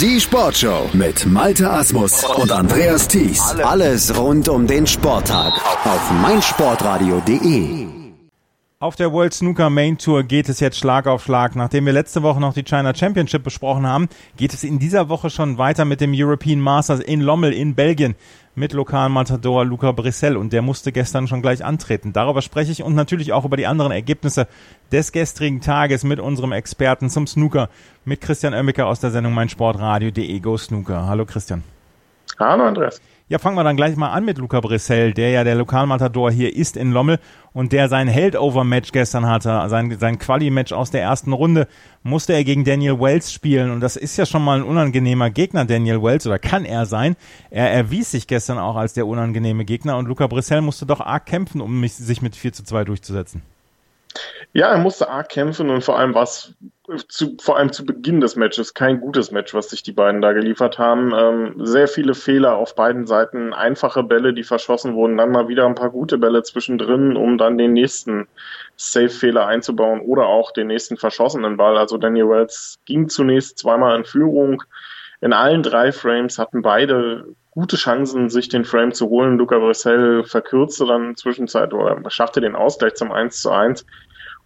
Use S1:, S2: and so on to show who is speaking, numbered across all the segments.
S1: Die Sportshow mit Malte Asmus und Andreas Thies. Alles rund um den Sporttag auf meinsportradio.de.
S2: Auf der World Snooker Main Tour geht es jetzt Schlag auf Schlag. Nachdem wir letzte Woche noch die China Championship besprochen haben, geht es in dieser Woche schon weiter mit dem European Masters in Lommel in Belgien mit lokalen Matador Luca Brissell und der musste gestern schon gleich antreten. Darüber spreche ich und natürlich auch über die anderen Ergebnisse des gestrigen Tages mit unserem Experten zum Snooker, mit Christian Oemmiker aus der Sendung meinsportradio.de Go Snooker. Hallo Christian.
S3: Hallo Andreas.
S2: Ja, fangen wir dann gleich mal an mit Luca Brissell, der ja der Lokalmatador hier ist in Lommel und der sein Heldover-Match gestern hatte, sein, sein Quali-Match aus der ersten Runde, musste er gegen Daniel Wells spielen und das ist ja schon mal ein unangenehmer Gegner, Daniel Wells, oder kann er sein. Er erwies sich gestern auch als der unangenehme Gegner und Luca Brissell musste doch arg kämpfen, um sich mit 4 zu 2 durchzusetzen.
S3: Ja, er musste arg kämpfen und vor allem was zu, vor allem zu Beginn des Matches kein gutes Match, was sich die beiden da geliefert haben. Ähm, sehr viele Fehler auf beiden Seiten, einfache Bälle, die verschossen wurden, dann mal wieder ein paar gute Bälle zwischendrin, um dann den nächsten Safe-Fehler einzubauen oder auch den nächsten verschossenen Ball. Also Daniel Wells ging zunächst zweimal in Führung. In allen drei Frames hatten beide gute Chancen, sich den Frame zu holen. Luca Brissell verkürzte dann Zwischenzeit oder schaffte den Ausgleich zum 1 zu 1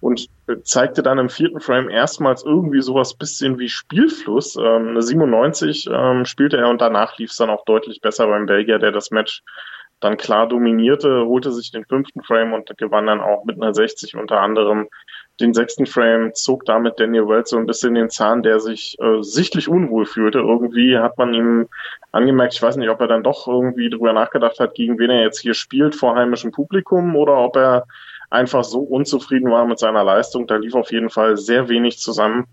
S3: und zeigte dann im vierten Frame erstmals irgendwie sowas bisschen wie Spielfluss. Ähm, eine 97 ähm, spielte er und danach lief es dann auch deutlich besser beim Belgier, der das Match dann klar dominierte, holte sich den fünften Frame und gewann dann auch mit einer 60 unter anderem den sechsten Frame, zog damit Daniel Wells so ein bisschen den Zahn, der sich äh, sichtlich unwohl fühlte. Irgendwie hat man ihm angemerkt, ich weiß nicht, ob er dann doch irgendwie drüber nachgedacht hat, gegen wen er jetzt hier spielt vor heimischem Publikum oder ob er einfach so unzufrieden war mit seiner Leistung. Da lief auf jeden Fall sehr wenig zusammen.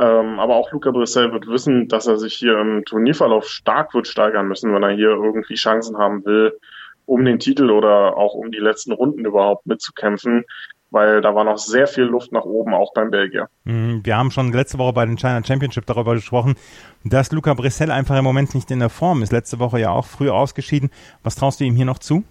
S3: Ähm, aber auch Luca Brissell wird wissen, dass er sich hier im Turnierverlauf stark wird steigern müssen, wenn er hier irgendwie Chancen haben will, um den Titel oder auch um die letzten Runden überhaupt mitzukämpfen weil da war noch sehr viel Luft nach oben, auch beim Belgier.
S2: Mhm, wir haben schon letzte Woche bei den China Championship darüber gesprochen, dass Luca Brissell einfach im Moment nicht in der Form ist. Letzte Woche ja auch früh ausgeschieden. Was traust du ihm hier noch zu?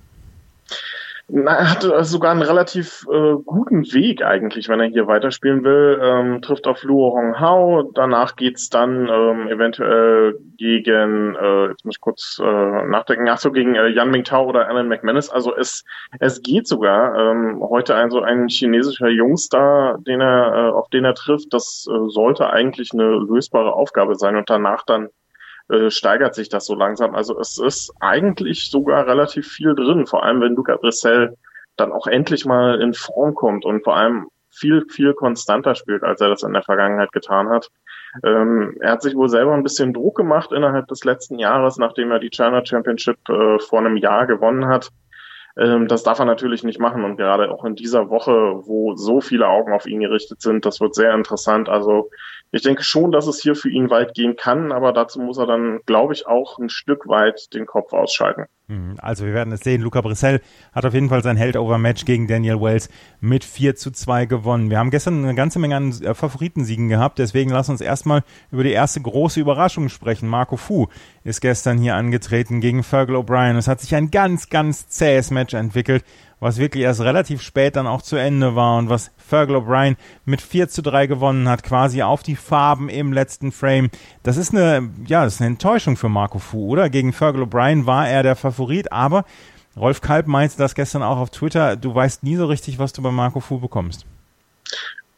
S3: Na, er hatte sogar einen relativ äh, guten Weg eigentlich, wenn er hier weiterspielen will. Ähm, trifft auf Luo Hong Hao. Danach geht's dann ähm, eventuell gegen, äh, jetzt muss ich kurz äh, nachdenken, ach so, gegen äh, Yan Mingtao oder Alan McManus. Also es, es geht sogar. Ähm, heute ein so ein chinesischer Jungstar, den er, äh, auf den er trifft. Das äh, sollte eigentlich eine lösbare Aufgabe sein und danach dann äh, steigert sich das so langsam. Also es ist eigentlich sogar relativ viel drin, vor allem wenn Luca Brissell dann auch endlich mal in Form kommt und vor allem viel, viel konstanter spielt, als er das in der Vergangenheit getan hat. Ähm, er hat sich wohl selber ein bisschen Druck gemacht innerhalb des letzten Jahres, nachdem er die China Championship äh, vor einem Jahr gewonnen hat. Ähm, das darf er natürlich nicht machen und gerade auch in dieser Woche, wo so viele Augen auf ihn gerichtet sind, das wird sehr interessant. Also ich denke schon, dass es hier für ihn weit gehen kann, aber dazu muss er dann, glaube ich, auch ein Stück weit den Kopf ausschalten.
S2: Mhm. Also wir werden es sehen. Luca Brissell hat auf jeden Fall sein Held-Over-Match gegen Daniel Wells mit 4 zu 2 gewonnen. Wir haben gestern eine ganze Menge an äh, Favoritensiegen gehabt, deswegen lass uns erstmal über die erste große Überraschung sprechen. Marco Fu ist gestern hier angetreten gegen Fergal O'Brien. Es hat sich ein ganz, ganz zähes Match entwickelt was wirklich erst relativ spät dann auch zu Ende war und was Fergal O'Brien mit 4 zu 3 gewonnen hat, quasi auf die Farben im letzten Frame. Das ist eine, ja, das ist eine Enttäuschung für Marco Fu, oder? Gegen Fergal O'Brien war er der Favorit, aber Rolf Kalb meinte das gestern auch auf Twitter, du weißt nie so richtig, was du bei Marco Fu bekommst.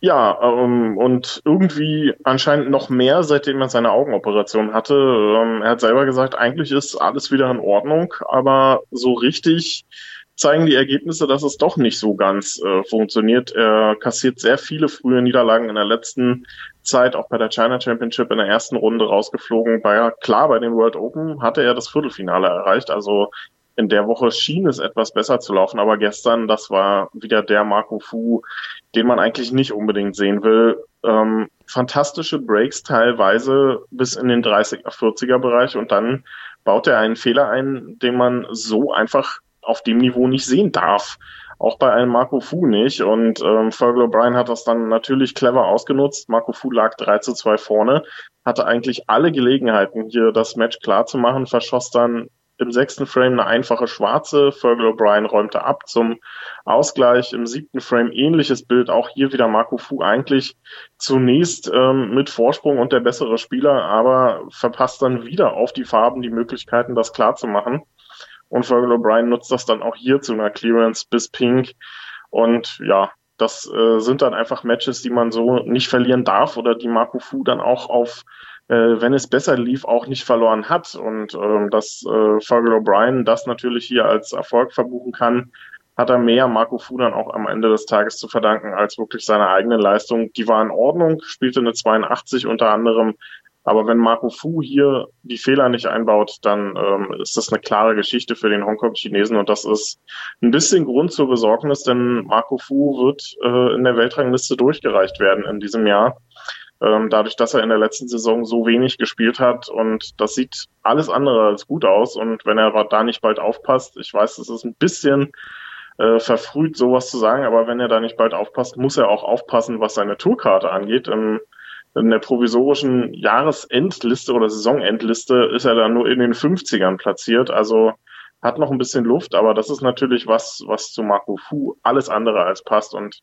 S3: Ja, ähm, und irgendwie anscheinend noch mehr, seitdem er seine Augenoperation hatte. Ähm, er hat selber gesagt, eigentlich ist alles wieder in Ordnung, aber so richtig zeigen die Ergebnisse, dass es doch nicht so ganz äh, funktioniert. Er kassiert sehr viele frühe Niederlagen in der letzten Zeit, auch bei der China Championship in der ersten Runde rausgeflogen. Bei, klar, bei den World Open hatte er das Viertelfinale erreicht. Also in der Woche schien es etwas besser zu laufen, aber gestern, das war wieder der Marco Fu, den man eigentlich nicht unbedingt sehen will. Ähm, fantastische Breaks teilweise bis in den 30er, 40er Bereich und dann baut er einen Fehler ein, den man so einfach auf dem Niveau nicht sehen darf. Auch bei einem Marco Fu nicht. Und ähm, Fergal O'Brien hat das dann natürlich clever ausgenutzt. Marco Fu lag 3 zu 2 vorne, hatte eigentlich alle Gelegenheiten, hier das Match klar zu machen, verschoss dann im sechsten Frame eine einfache schwarze. Fergal O'Brien räumte ab zum Ausgleich. Im siebten Frame ähnliches Bild. Auch hier wieder Marco Fu eigentlich zunächst ähm, mit Vorsprung und der bessere Spieler, aber verpasst dann wieder auf die Farben die Möglichkeiten, das klar zu machen. Und Fergal O'Brien nutzt das dann auch hier zu einer Clearance bis Pink. Und ja, das äh, sind dann einfach Matches, die man so nicht verlieren darf oder die Marco Fu dann auch auf, äh, wenn es besser lief, auch nicht verloren hat. Und äh, dass äh, Fergal O'Brien das natürlich hier als Erfolg verbuchen kann, hat er mehr Marco Fu dann auch am Ende des Tages zu verdanken als wirklich seine eigene Leistung. Die war in Ordnung, spielte eine 82 unter anderem, aber wenn Marco Fu hier die Fehler nicht einbaut, dann ähm, ist das eine klare Geschichte für den Hongkong-Chinesen und das ist ein bisschen Grund zur Besorgnis, denn Marco Fu wird äh, in der Weltrangliste durchgereicht werden in diesem Jahr. Ähm, dadurch, dass er in der letzten Saison so wenig gespielt hat und das sieht alles andere als gut aus und wenn er da nicht bald aufpasst, ich weiß, es ist ein bisschen äh, verfrüht, sowas zu sagen, aber wenn er da nicht bald aufpasst, muss er auch aufpassen, was seine Tourkarte angeht. Im in der provisorischen Jahresendliste oder Saisonendliste ist er dann nur in den 50ern platziert. Also hat noch ein bisschen Luft, aber das ist natürlich was, was zu Marco Fu alles andere als passt und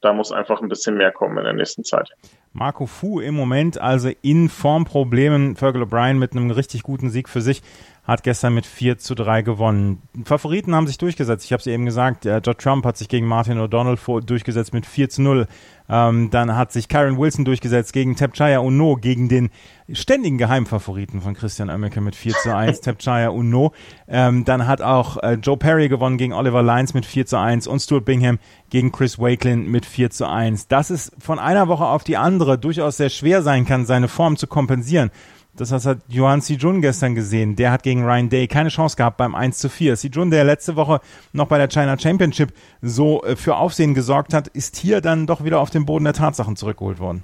S3: da muss einfach ein bisschen mehr kommen in der nächsten Zeit.
S2: Marco Fu im Moment also in Formproblemen. Fergal O'Brien mit einem richtig guten Sieg für sich hat gestern mit 4 zu 3 gewonnen. Favoriten haben sich durchgesetzt. Ich habe es eben gesagt, äh, Judd Trump hat sich gegen Martin O'Donnell durchgesetzt mit 4 zu 0. Ähm, dann hat sich Karen Wilson durchgesetzt gegen Tapchaya Uno, gegen den ständigen Geheimfavoriten von Christian Oemmeke mit 4 zu 1, Tapchaya Uno. Ähm, dann hat auch äh, Joe Perry gewonnen gegen Oliver Lyons mit 4 zu 1 und Stuart Bingham gegen Chris Wakelin mit 4 zu 1. Dass es von einer Woche auf die andere durchaus sehr schwer sein kann, seine Form zu kompensieren. Das hat Johan Sijun gestern gesehen. Der hat gegen Ryan Day keine Chance gehabt beim 1 zu 4. Sijun, der letzte Woche noch bei der China Championship so äh, für Aufsehen gesorgt hat, ist hier dann doch wieder auf den Boden der Tatsachen zurückgeholt worden.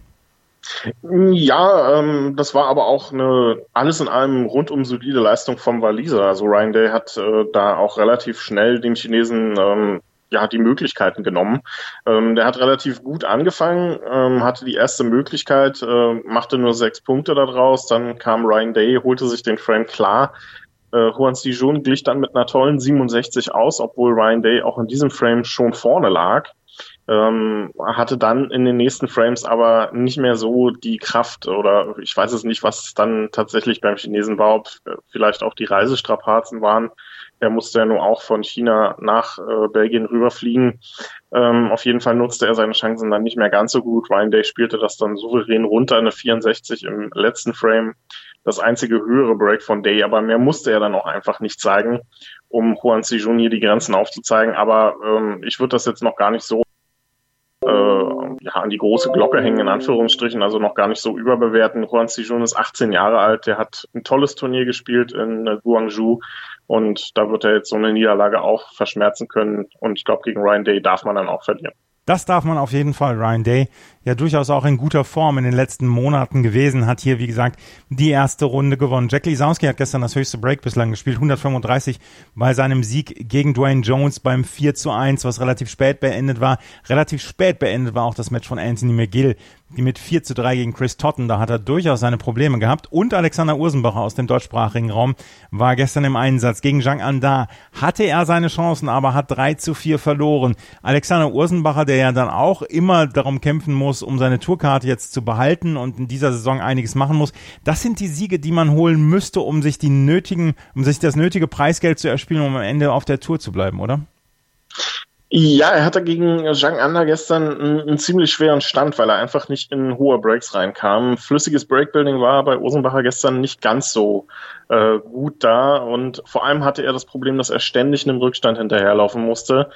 S3: Ja, ähm, das war aber auch eine alles in allem rundum solide Leistung vom Waliser. Also Ryan Day hat äh, da auch relativ schnell den Chinesen ähm, ja, die Möglichkeiten genommen. Ähm, der hat relativ gut angefangen, ähm, hatte die erste Möglichkeit, äh, machte nur sechs Punkte daraus. Dann kam Ryan Day, holte sich den Frame klar. Äh, Juan Sijun glich dann mit einer tollen 67 aus, obwohl Ryan Day auch in diesem Frame schon vorne lag. Ähm, hatte dann in den nächsten Frames aber nicht mehr so die Kraft oder ich weiß es nicht, was dann tatsächlich beim Chinesen war, ob äh, vielleicht auch die Reisestrapazen waren, er musste ja nur auch von China nach äh, Belgien rüberfliegen. Ähm, auf jeden Fall nutzte er seine Chancen dann nicht mehr ganz so gut. Ryan Day spielte das dann souverän runter, eine 64 im letzten Frame. Das einzige höhere Break von Day, aber mehr musste er dann auch einfach nicht zeigen, um Juan Sijun hier die Grenzen aufzuzeigen. Aber ähm, ich würde das jetzt noch gar nicht so äh, ja, an die große Glocke hängen, in Anführungsstrichen, also noch gar nicht so überbewerten. Juan Sijun ist 18 Jahre alt, der hat ein tolles Turnier gespielt in Guangzhou und da wird er jetzt so eine Niederlage auch verschmerzen können und ich glaube, gegen Ryan Day darf man dann auch verlieren.
S2: Das darf man auf jeden Fall. Ryan Day ja durchaus auch in guter Form in den letzten Monaten gewesen, hat hier, wie gesagt, die erste Runde gewonnen. Jack Lisowski hat gestern das höchste Break bislang gespielt, 135 bei seinem Sieg gegen Dwayne Jones beim 4 zu 1, was relativ spät beendet war. Relativ spät beendet war auch das Match von Anthony McGill, die mit 4 zu 3 gegen Chris Totten, da hat er durchaus seine Probleme gehabt. Und Alexander Ursenbacher aus dem deutschsprachigen Raum war gestern im Einsatz gegen Zhang Anda. Hatte er seine Chancen, aber hat 3 zu 4 verloren. Alexander Ursenbacher, der ja dann auch immer darum kämpfen muss, um seine Tourkarte jetzt zu behalten und in dieser Saison einiges machen muss. Das sind die Siege, die man holen müsste, um sich die nötigen, um sich das nötige Preisgeld zu erspielen, um am Ende auf der Tour zu bleiben, oder?
S3: Ja, er hatte gegen Zhang Anda gestern einen, einen, ziemlich schweren Stand, weil er einfach nicht in hohe Breaks reinkam. Flüssiges Breakbuilding war bei Osenbacher gestern nicht ganz so äh, gut da und vor allem hatte er das Problem, dass er ständig einem Rückstand hinterherlaufen musste.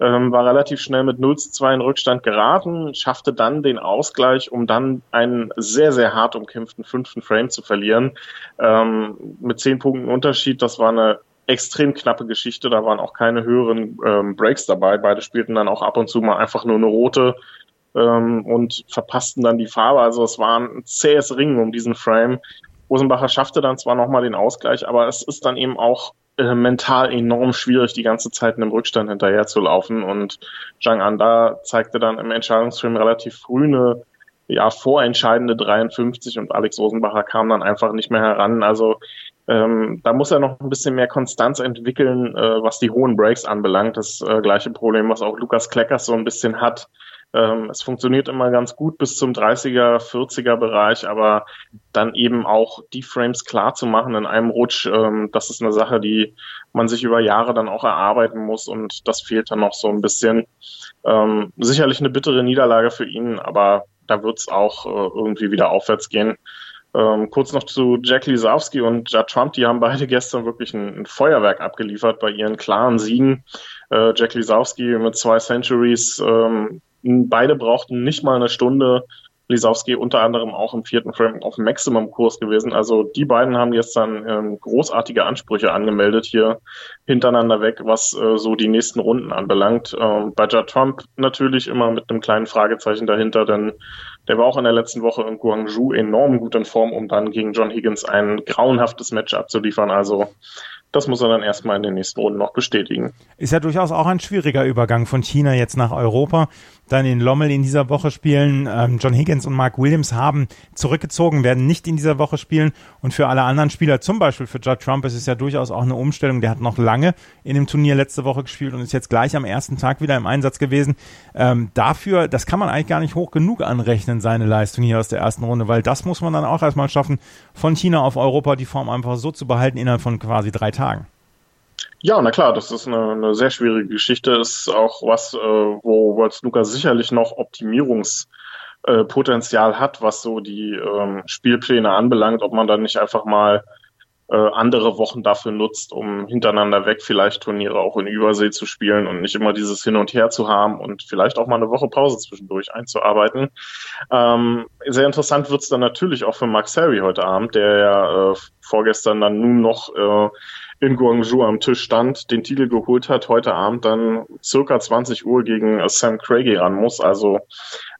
S3: Ähm, war relativ schnell mit 0 zu 2 in Rückstand geraten, schaffte dann den Ausgleich, um dann einen sehr, sehr hart umkämpften fünften Frame zu verlieren. Ähm, mit zehn Punkten Unterschied, das war eine extrem knappe Geschichte. Da waren auch keine höheren ähm, Breaks dabei. Beide spielten dann auch ab und zu mal einfach nur eine rote ähm, und verpassten dann die Farbe. Also es war ein zähes Ringen um diesen Frame. Rosenbacher schaffte dann zwar nochmal den Ausgleich, aber es ist dann eben auch äh, mental enorm schwierig, die ganze Zeit in einem Rückstand hinterher zu laufen. Und Zhang Anda zeigte dann im Entscheidungsfilm relativ früh eine ja, vorentscheidende 53 und Alex Rosenbacher kam dann einfach nicht mehr heran. Also Ähm, da muss er noch ein bisschen mehr Konstanz entwickeln, äh, was die hohen Breaks anbelangt. Das äh, gleiche Problem, was auch Lukas Kleckers so ein bisschen hat. Ähm, es funktioniert immer ganz gut bis zum 30er, 40er Bereich, aber dann eben auch die Frames klar zu machen in einem Rutsch, ähm, das ist eine Sache, die man sich über Jahre dann auch erarbeiten muss und das fehlt dann noch so ein bisschen. Ähm, sicherlich eine bittere Niederlage für ihn, aber da wird es auch äh, irgendwie wieder aufwärts gehen. Ähm, kurz noch zu Jack Lisowski und Judd Trump, die haben beide gestern wirklich ein, ein Feuerwerk abgeliefert bei ihren klaren Siegen. Äh, Jack Lisowski mit zwei Centuries, ähm, beide brauchten nicht mal eine Stunde. Lisowski unter anderem auch im vierten Frame auf Maximum-Kurs gewesen. Also die beiden haben jetzt dann ähm, großartige Ansprüche angemeldet hier hintereinander weg, was äh, so die nächsten Runden anbelangt. Ähm, Judd Trump natürlich immer mit einem kleinen Fragezeichen dahinter, denn der war auch in der letzten Woche in Guangzhou enorm gut in Form, um dann gegen John Higgins ein grauenhaftes Match abzuliefern. Also das muss er dann erstmal in den nächsten Runden noch bestätigen.
S2: Ist ja durchaus auch ein schwieriger Übergang von China jetzt nach Europa. Dann in Lommel in dieser Woche spielen. Ähm, John Higgins und Mark Williams haben zurückgezogen, werden nicht in dieser Woche spielen. Und für alle anderen Spieler, zum Beispiel für Judd Trump, ist es ja durchaus auch eine Umstellung. Der hat noch lange in dem Turnier letzte Woche gespielt und ist jetzt gleich am ersten Tag wieder im Einsatz gewesen. Ähm, dafür, das kann man eigentlich gar nicht hoch genug anrechnen, seine Leistung hier aus der ersten Runde, weil das muss man dann auch erstmal schaffen, von China auf Europa die Form einfach so zu behalten innerhalb von quasi drei Tagen.
S3: Ja, na klar, das ist eine, eine sehr schwierige Geschichte. Ist auch was, äh, wo World Snooker sicherlich noch Optimierungspotenzial äh, hat, was so die ähm, Spielpläne anbelangt, ob man dann nicht einfach mal äh, andere Wochen dafür nutzt, um hintereinander weg vielleicht Turniere auch in Übersee zu spielen und nicht immer dieses Hin und Her zu haben und vielleicht auch mal eine Woche Pause zwischendurch einzuarbeiten. Ähm, sehr interessant wird's dann natürlich auch für Max Harry heute Abend, der ja äh, vorgestern dann nun noch äh, in Guangzhou am Tisch stand, den Titel geholt hat, heute Abend dann circa 20 Uhr gegen Sam Craigie ran muss. Also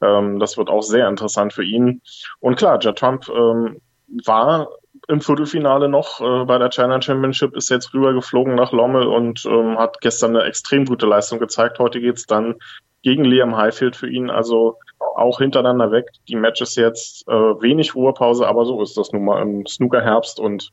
S3: ähm, das wird auch sehr interessant für ihn. Und klar, Judd Trump ähm, war im Viertelfinale noch äh, bei der China Championship, ist jetzt rübergeflogen nach Lommel und ähm, hat gestern eine extrem gute Leistung gezeigt. Heute geht's dann gegen Liam Highfield für ihn, also auch hintereinander weg. Die Matches jetzt äh, wenig Ruhepause, aber so ist das nun mal im Snooker-Herbst und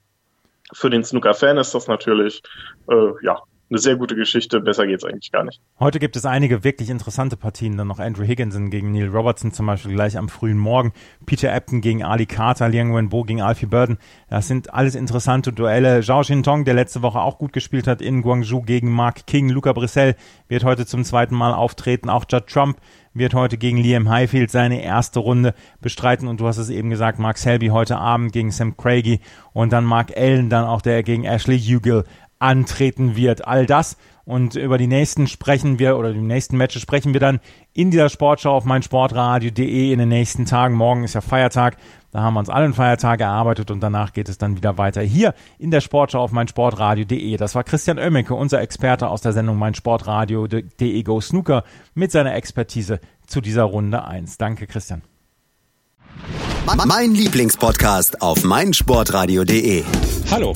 S3: für den Snooker-Fan ist das natürlich äh, ja eine sehr gute Geschichte. Besser geht's eigentlich gar nicht.
S2: Heute gibt es einige wirklich interessante Partien. Dann noch Andrew Higginson gegen Neil Robertson zum Beispiel gleich am frühen Morgen. Peter Ebton gegen Ali Carter, Liang Wenbo gegen Alfie Burden. Das sind alles interessante Duelle. Zhao Xintong, der letzte Woche auch gut gespielt hat in Guangzhou gegen Mark King. Luca Brissell wird heute zum zweiten Mal auftreten. Auch Judd Trump wird heute gegen Liam Highfield seine erste Runde bestreiten. Und du hast es eben gesagt, Mark Selby heute Abend gegen Sam Craigie und dann Mark Allen, dann auch der gegen Ashley Hugel antreten wird. All das und über die nächsten sprechen wir oder die nächsten Matches sprechen wir dann in dieser Sportschau auf meinsportradio.de in den nächsten Tagen. Morgen ist ja Feiertag. Da haben wir uns allen Feiertag erarbeitet und danach geht es dann wieder weiter hier in der Sportschau auf meinsportradio.de. Das war Christian Oemmeke, unser Experte aus der Sendung meinsportradio.de Go Snooker mit seiner Expertise zu dieser Runde 1. Danke, Christian.
S1: Mein Lieblingspodcast auf meinsportradio.de.
S2: Hallo,